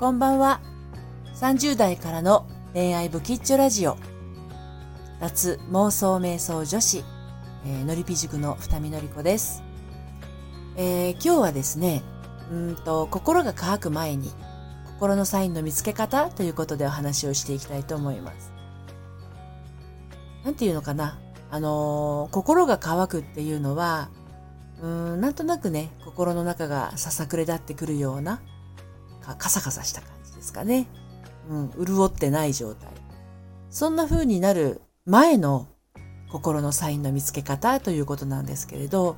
こんばんは。30代からの恋愛ブキッチョラジオ。夏妄想瞑想女子、えー、のりぴ塾の二見のりこです。えー、今日はですね、うんと、心が乾く前に、心のサインの見つけ方ということでお話をしていきたいと思います。なんていうのかな？あのー、心が乾くっていうのは、うん、なんとなくね、心の中がささくれ立ってくるような、カサカサした感じですかね。うん、潤ってない状態。そんな風になる前の心のサインの見つけ方ということなんですけれど、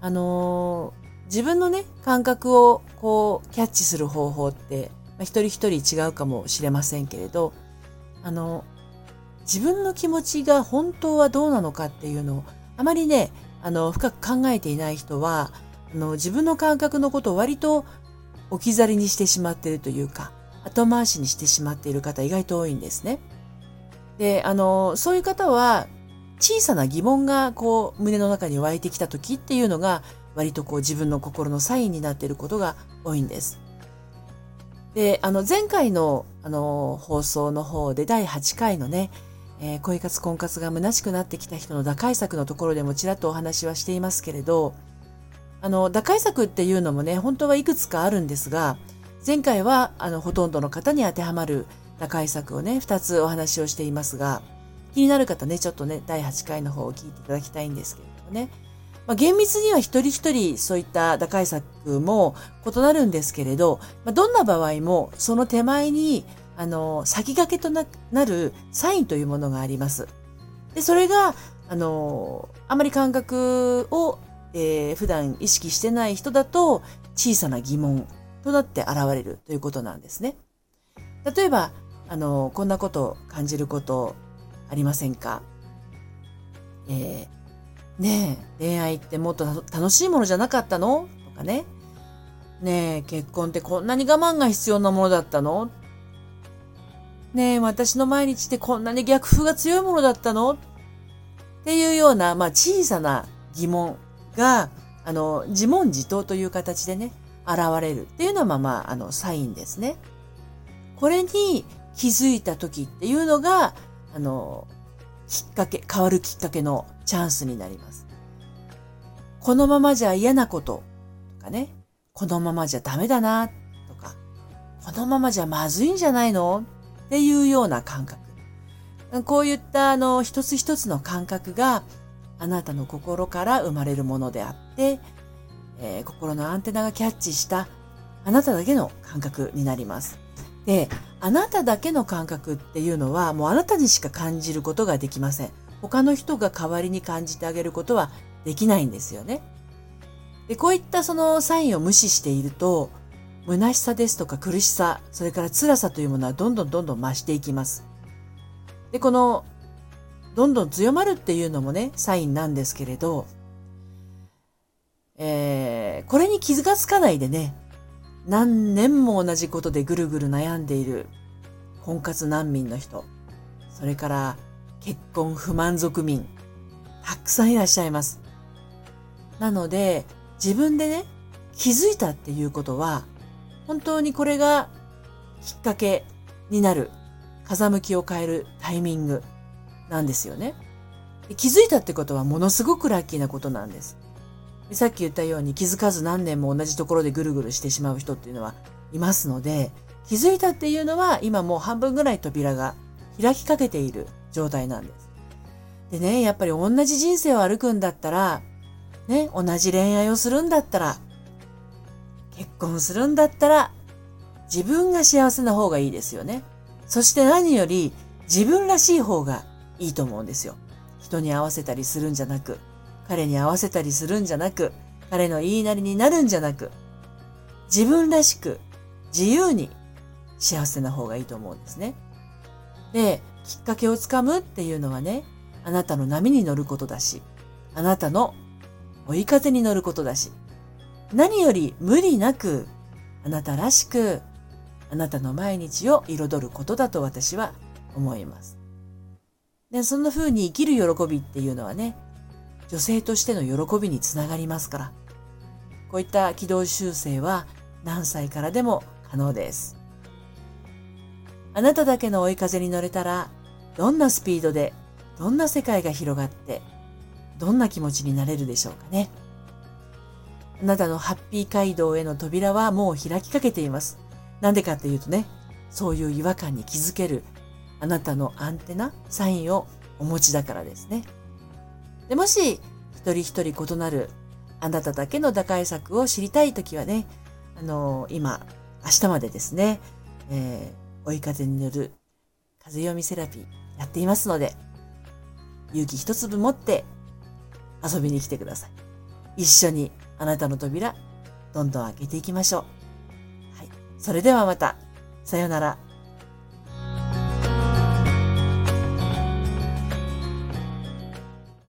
あのー、自分のね、感覚をこう、キャッチする方法って、まあ、一人一人違うかもしれませんけれど、あの、自分の気持ちが本当はどうなのかっていうのを、あまりね、あの、深く考えていない人は、あの、自分の感覚のことを割と置き去りにしてしまっているというか、後回しにしてしまっている方意外と多いんですね。で、あの、そういう方は、小さな疑問がこう胸の中に湧いてきた時っていうのが割とこう自分の心のサインになっていることが多いんです。で、あの前回のあの放送の方で第8回のね、えー、恋活婚活が虚しくなってきた人の打開策のところでもちらっとお話はしていますけれど、あの、打開策っていうのもね、本当はいくつかあるんですが、前回は、あの、ほとんどの方に当てはまる打開策をね、2つお話をしていますが、気になる方ね、ちょっとね、第8回の方を聞いていただきたいんですけれどもね。まあ、厳密には一人一人そういった打開策も異なるんですけれど、まあ、どんな場合もその手前に、あの、先駆けとなるサインというものがあります。で、それが、あの、あまり感覚をえー、普段意識してない人だと小さな疑問となって現れるということなんですね。例えば、あの、こんなこと感じることありませんか？えー、ねえ、恋愛ってもっと楽しいものじゃなかったの？とかね。ねえ、結婚ってこんなに我慢が必要なものだったの？ねえ、私の毎日ってこんなに逆風が強いものだったの？っていうような、まあ小さな疑問が、あの、自問自答という形でね、現れるっていうのは、まあまあ、あの、サインですね。これに気づいた時っていうのが、あの、きっかけ、変わるきっかけのチャンスになります。このままじゃ嫌なこととかね、このままじゃダメだなとか、このままじゃまずいんじゃないのっていうような感覚。こういったあの一つ一つの感覚があなたの心から生まれるものであって、えー、心のアンテナがキャッチしたあなただけの感覚になります。で、あなただけの感覚っていうのはもうあなたにしか感じることができません。他の人が代わりに感じてあげることはできないんですよね。で、こういったそのサインを無視していると、虚しさですとか苦しさ、それから辛さというものはどんどんどんどん増していきます。で、このどんどん強まるっていうのもね、サインなんですけれど、えー、これに傷がつかないでね、何年も同じことでぐるぐる悩んでいる婚活難民の人、それから結婚不満足民、たくさんいらっしゃいます。なので、自分でね、気づいたっていうことは、本当にこれがきっかけになる、風向きを変えるタイミング。なんですよね。気づいたってことはものすごくラッキーなことなんです。さっき言ったように気づかず何年も同じところでぐるぐるしてしまう人っていうのはいますので、気づいたっていうのは今もう半分ぐらい扉が開きかけている状態なんです。でね、やっぱり同じ人生を歩くんだったら、ね、同じ恋愛をするんだったら、結婚するんだったら、自分が幸せな方がいいですよね。そして何より自分らしい方がいいと思うんですよ。人に合わせたりするんじゃなく、彼に合わせたりするんじゃなく、彼の言いなりになるんじゃなく、自分らしく自由に幸せな方がいいと思うんですね。で、きっかけをつかむっていうのはね、あなたの波に乗ることだし、あなたの追い風に乗ることだし、何より無理なく、あなたらしく、あなたの毎日を彩ることだと私は思います。で、そんな風に生きる喜びっていうのはね、女性としての喜びにつながりますから。こういった軌道修正は何歳からでも可能です。あなただけの追い風に乗れたら、どんなスピードで、どんな世界が広がって、どんな気持ちになれるでしょうかね。あなたのハッピー街道への扉はもう開きかけています。なんでかっていうとね、そういう違和感に気づけるあなたのアンテナ、サインをお持ちだからですね。でもし、一人一人異なるあなただけの打開策を知りたいときはね、あの、今、明日までですね、えー、追い風に乗る風読みセラピーやっていますので、勇気一粒持って遊びに来てください。一緒にあなたの扉、どんどん開けていきましょう。はい。それではまた。さようなら。